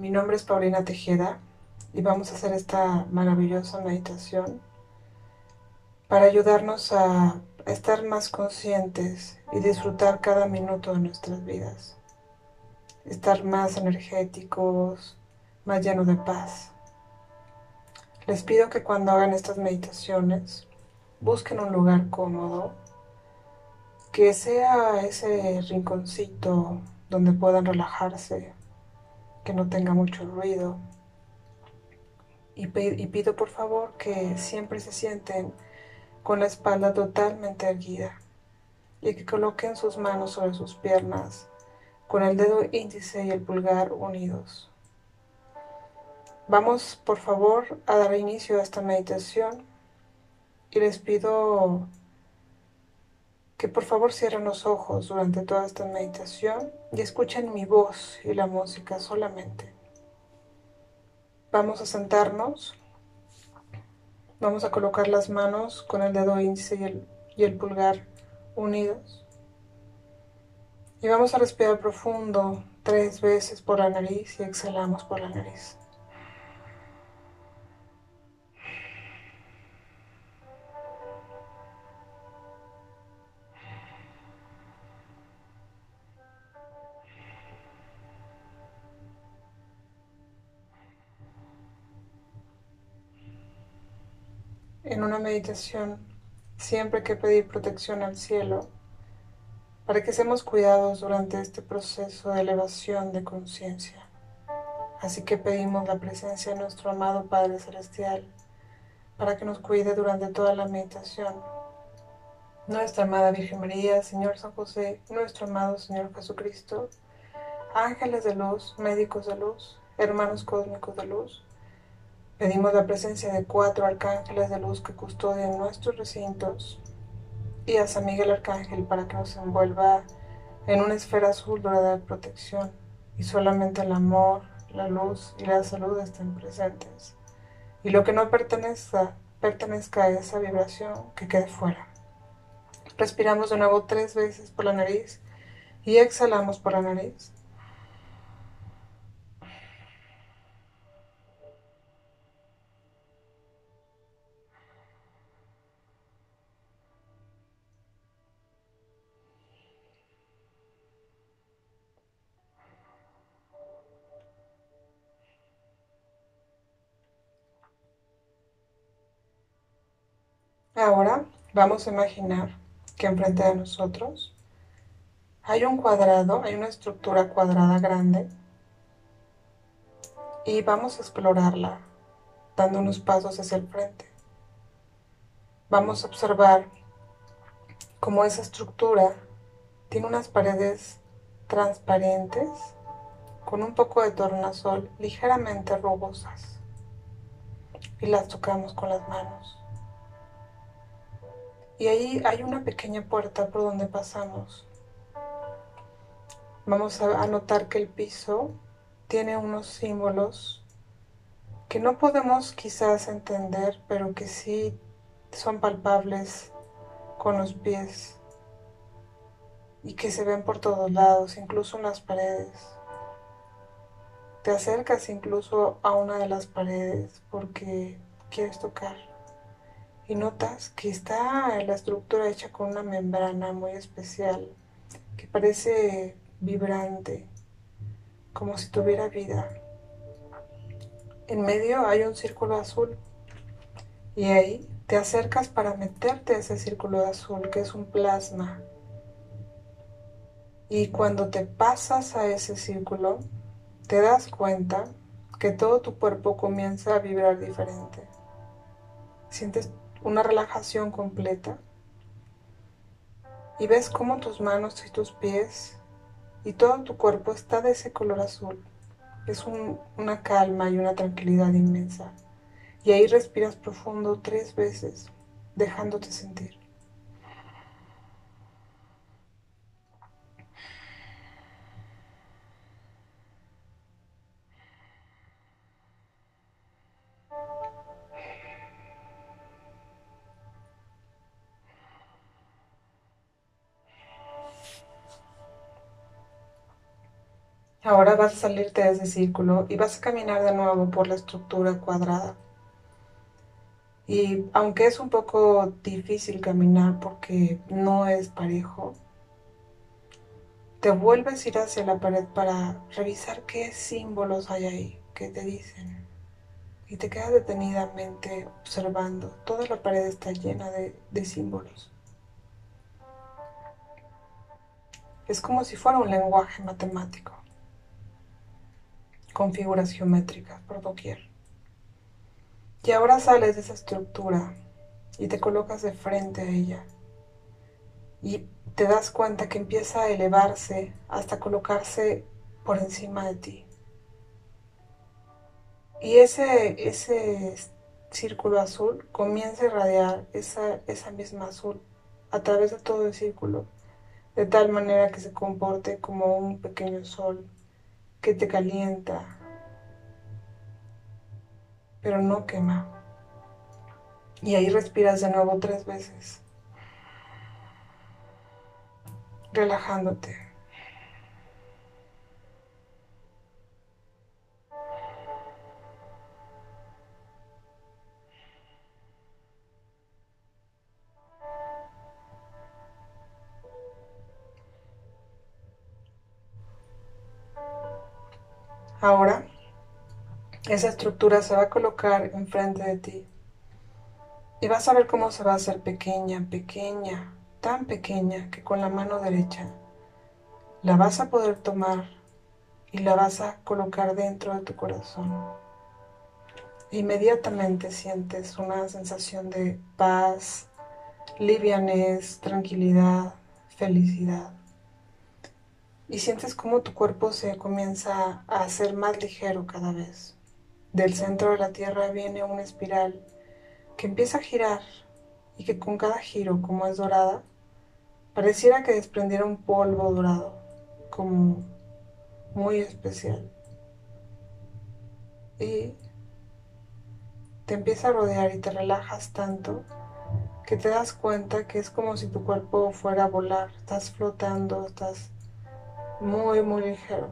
mi nombre es Paulina Tejeda y vamos a hacer esta maravillosa meditación para ayudarnos a estar más conscientes y disfrutar cada minuto de nuestras vidas. Estar más energéticos, más llenos de paz. Les pido que cuando hagan estas meditaciones busquen un lugar cómodo, que sea ese rinconcito donde puedan relajarse, que no tenga mucho ruido. Y, pido por favor que siempre se sienten con la espalda totalmente erguida y que coloquen sus manos sobre sus piernas con el dedo índice y el pulgar unidos. Vamos por favor a dar inicio a esta meditación y les pido que por favor cierren los ojos durante toda esta meditación y escuchen mi voz y la música solamente. Vamos a sentarnos, vamos a colocar las manos con el dedo índice y el, y el pulgar unidos y vamos a respirar profundo tres veces por la nariz y exhalamos por la nariz. Meditación siempre que pedir protección al cielo para que seamos cuidados durante este proceso de elevación de conciencia. Así que pedimos la presencia de nuestro amado Padre Celestial para que nos cuide durante toda la meditación. Nuestra amada Virgen María, Señor San José, nuestro amado Señor Jesucristo, ángeles de luz, médicos de luz, hermanos cósmicos de luz, Pedimos la presencia de cuatro arcángeles de luz que custodian nuestros recintos y a San Miguel Arcángel para que nos envuelva en una esfera azul dorada de protección y solamente el amor, la luz y la salud estén presentes. Y lo que no pertenezca, pertenezca a esa vibración que quede fuera. Respiramos de nuevo tres veces por la nariz y exhalamos por la nariz. Ahora vamos a imaginar que enfrente de nosotros hay un cuadrado, hay una estructura cuadrada grande y vamos a explorarla dando unos pasos hacia el frente. Vamos a observar cómo esa estructura tiene unas paredes transparentes con un poco de tornasol ligeramente rugosas y las tocamos con las manos. Y ahí hay una pequeña puerta por donde pasamos. Vamos a notar que el piso tiene unos símbolos que no podemos quizás entender, pero que sí son palpables con los pies y que se ven por todos lados, incluso en las paredes. Te acercas incluso a una de las paredes porque quieres tocar y notas que está la estructura hecha con una membrana muy especial que parece vibrante, como si tuviera vida. En medio hay un círculo azul y ahí te acercas para meterte a ese círculo azul que es un plasma. Y cuando te pasas a ese círculo, te das cuenta que todo tu cuerpo comienza a vibrar diferente. Sientes una relajación completa. Y ves cómo tus manos y tus pies y todo tu cuerpo está de ese color azul. Es una calma y una tranquilidad inmensa. Y ahí respiras profundo tres veces, dejándote sentir. Ahora vas a salirte de ese círculo y vas a caminar de nuevo por la estructura cuadrada. Y aunque es un poco difícil caminar porque no es parejo, te vuelves a ir hacia la pared para revisar qué símbolos hay ahí, qué te dicen. Y te quedas detenidamente observando. Toda la pared está llena de, de símbolos. Es como si fuera un lenguaje matemático con figuras geométricas por doquier. Y ahora sales de esa estructura y te colocas de frente a ella. Y te das cuenta que empieza a elevarse hasta colocarse por encima de ti. Y ese, ese círculo azul comienza a irradiar esa, esa misma azul a través de todo el círculo, de tal manera que se comporte como un pequeño sol que te calienta, pero no quema. Y ahí respiras de nuevo tres veces, relajándote. Ahora, esa estructura se va a colocar enfrente de ti y vas a ver cómo se va a hacer pequeña, pequeña, tan pequeña que con la mano derecha la vas a poder tomar y la vas a colocar dentro de tu corazón. Inmediatamente sientes una sensación de paz, livianez, tranquilidad, felicidad y sientes como tu cuerpo se comienza a hacer más ligero cada vez. Del centro de la Tierra viene una espiral que empieza a girar y que con cada giro, como es dorada, pareciera que desprendiera un polvo dorado, como muy especial. Y te empieza a rodear y te relajas tanto que te das cuenta que es como si tu cuerpo fuera a volar, estás flotando, estás muy, muy ligero.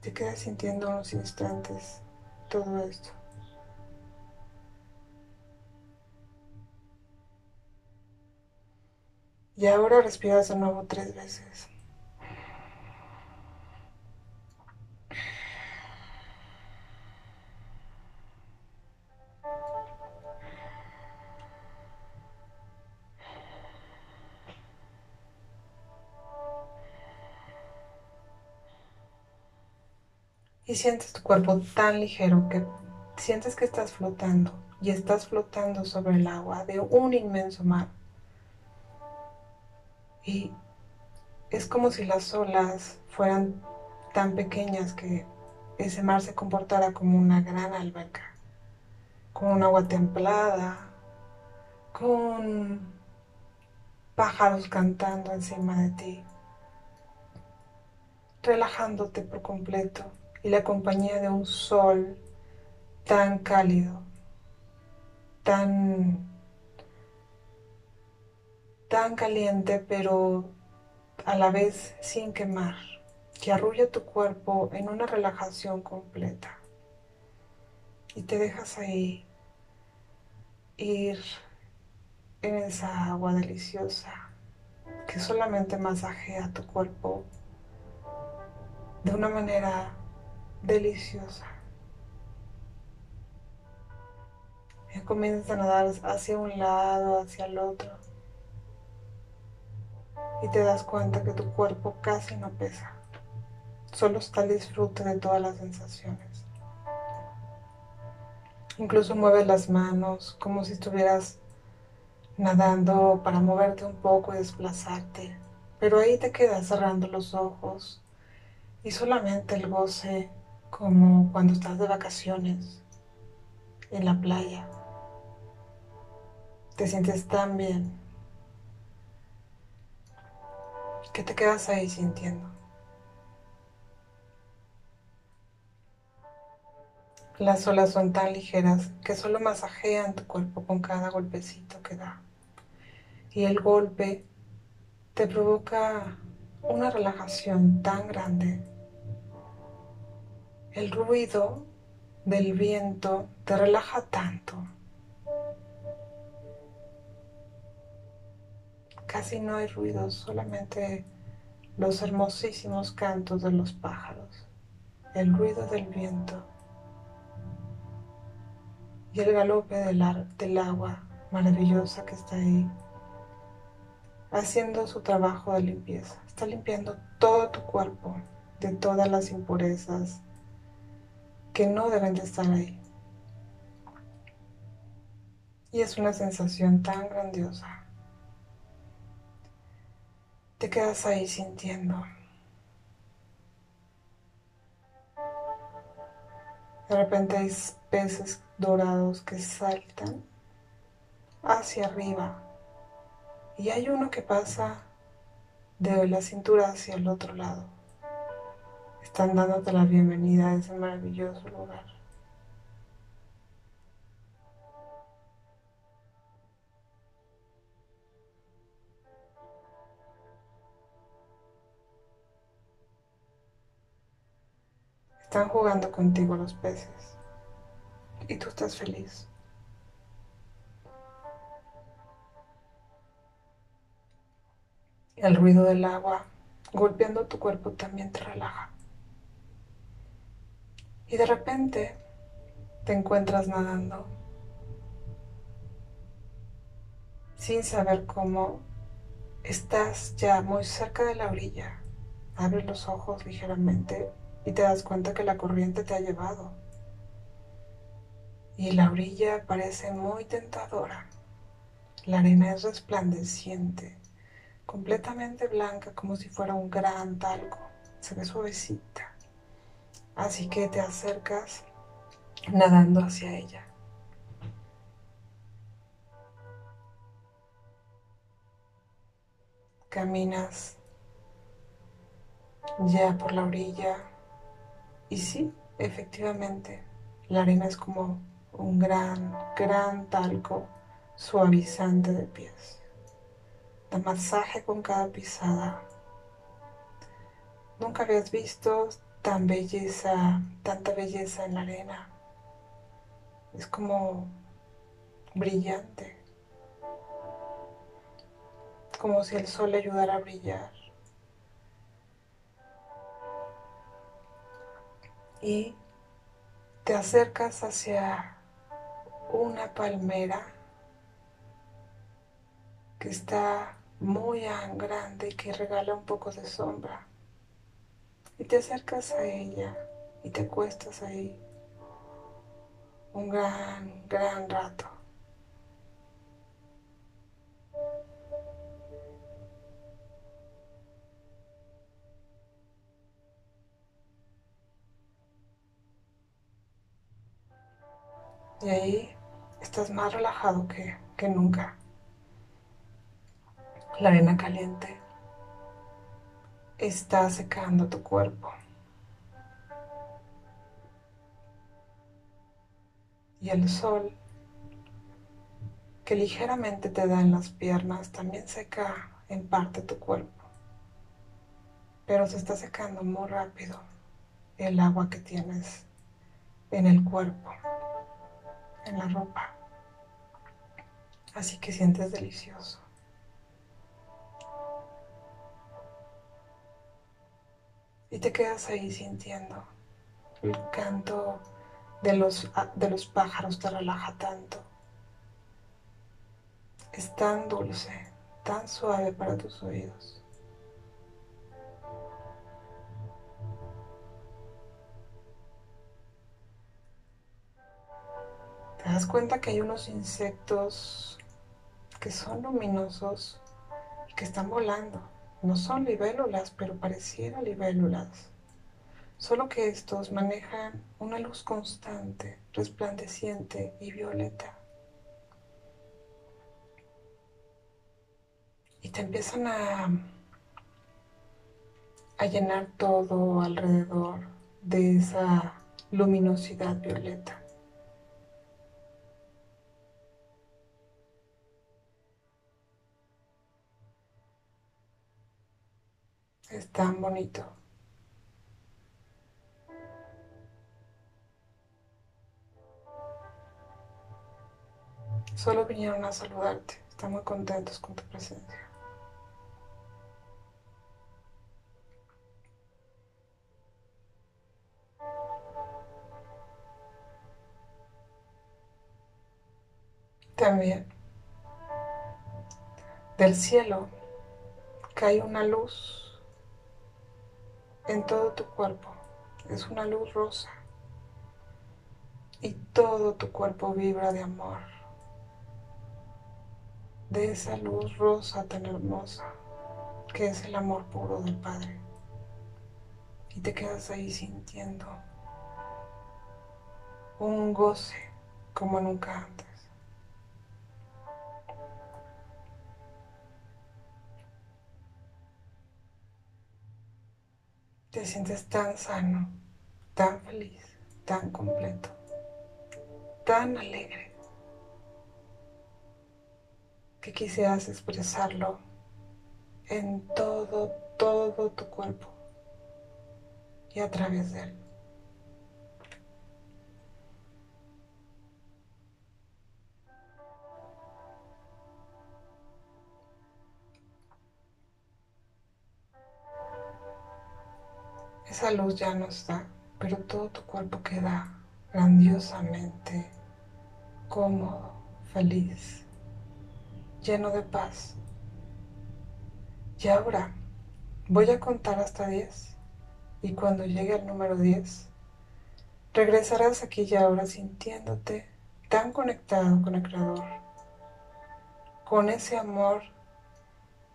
Te quedas sintiendo unos instantes todo esto. Y ahora respiras de nuevo tres veces. Y sientes tu cuerpo tan ligero que sientes que estás flotando y estás flotando sobre el agua de un inmenso mar. Y es como si las olas fueran tan pequeñas que ese mar se comportara como una gran alberca, con un agua templada, con pájaros cantando encima de ti, relajándote por completo y la compañía de un sol tan cálido, tan, tan caliente, pero a la vez sin quemar, que arrulla tu cuerpo en una relajación completa. Y te dejas ahí ir en esa agua deliciosa que solamente masajea tu cuerpo de una manera deliciosa. Y comienzas a nadar hacia un lado, hacia el otro. Y te das cuenta que tu cuerpo casi no pesa. Solo está el disfrute de todas las sensaciones. Incluso mueves las manos como si estuvieras nadando para moverte un poco y desplazarte. Pero ahí te quedas cerrando los ojos y solamente el goce como cuando estás de vacaciones en la playa. Te sientes tan bien que te quedas ahí sintiendo. Las olas son tan ligeras que solo masajean tu cuerpo con cada golpecito que da. Y el golpe te provoca una relajación tan grande. El ruido del viento te relaja tanto. Casi no hay ruido, solamente los hermosísimos cantos de los pájaros, el ruido del viento y el galope del, del agua maravillosa que está ahí, haciendo su trabajo de limpieza. Está limpiando todo tu cuerpo de todas las impurezas que no deben de estar ahí. Y es una sensación tan grandiosa. Te quedas ahí sintiendo. De repente hay peces dorados que saltan hacia arriba. Y hay uno que pasa de la cintura hacia el otro lado. Están dándote la bienvenida a ese maravilloso lugar. Están jugando contigo los peces y tú estás feliz. El ruido del agua golpeando tu cuerpo también te relaja. Y de repente te encuentras nadando sin saber cómo estás ya muy cerca de la orilla. Abres los ojos ligeramente y te das cuenta que la corriente te ha llevado. Y la orilla parece muy tentadora. La arena es resplandeciente, completamente blanca como si fuera un gran talco. Se ve suavecita. Así que te acercas nadando hacia ella. Caminas ya por la orilla y sí, efectivamente, la arena es como un gran, gran talco suavizante de pies. Da masaje con cada pisada. Nunca habías visto tan belleza, tanta belleza en la arena. Es como brillante. Como si el sol ayudara a brillar. y te acercas hacia una palmera que está muy grande y que regala un poco de sombra. Y te acercas a ella y te acuestas ahí un gran, gran rato. Y ahí estás más relajado que, que nunca. La arena caliente está secando tu cuerpo. Y el sol que ligeramente te da en las piernas también seca en parte tu cuerpo. Pero se está secando muy rápido el agua que tienes en el cuerpo en la ropa. Así que sientes delicioso. Y te quedas ahí sintiendo el canto de los, de los pájaros te relaja tanto. Es tan dulce, tan suave para tus oídos. te das cuenta que hay unos insectos que son luminosos y que están volando. No son libélulas, pero parecieran libélulas. Solo que estos manejan una luz constante, resplandeciente y violeta. Y te empiezan a, a llenar todo alrededor de esa luminosidad violeta. Es tan bonito. Solo vinieron a saludarte. Están muy contentos con tu presencia. También del cielo cae una luz en todo tu cuerpo. Es una luz rosa. Y todo tu cuerpo vibra de amor. De esa luz rosa tan hermosa que es el amor puro del Padre. Y te quedas ahí sintiendo un goce como nunca antes. Te sientes tan sano, tan feliz, tan completo, tan alegre, que quisieras expresarlo en todo, todo tu cuerpo y a través de él. Esa luz ya no está, pero todo tu cuerpo queda grandiosamente cómodo, feliz, lleno de paz. Y ahora voy a contar hasta 10 y cuando llegue al número 10, regresarás aquí y ahora sintiéndote tan conectado con el Creador, con ese amor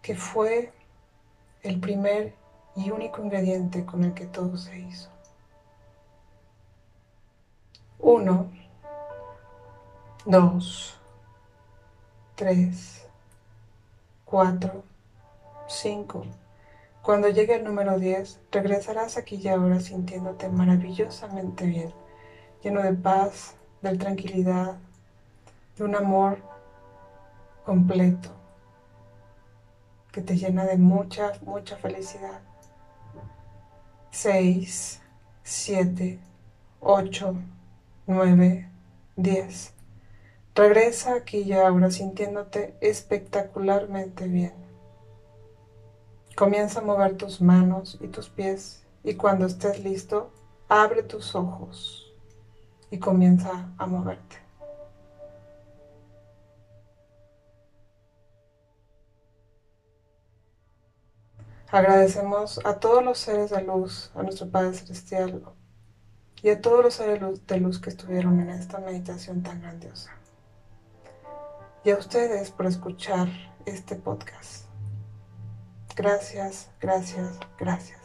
que fue el primer y único ingrediente con el que todo se hizo. Uno, dos, tres, cuatro, cinco. Cuando llegue el número 10, regresarás aquí y ahora sintiéndote maravillosamente bien, lleno de paz, de tranquilidad, de un amor completo que te llena de mucha, mucha felicidad. 6, 7, 8, 9, 10. Regresa aquí y ahora sintiéndote espectacularmente bien. Comienza a mover tus manos y tus pies y cuando estés listo, abre tus ojos y comienza a moverte. Agradecemos a todos los seres de luz, a nuestro Padre Celestial y a todos los seres de luz que estuvieron en esta meditación tan grandiosa. Y a ustedes por escuchar este podcast. Gracias, gracias, gracias.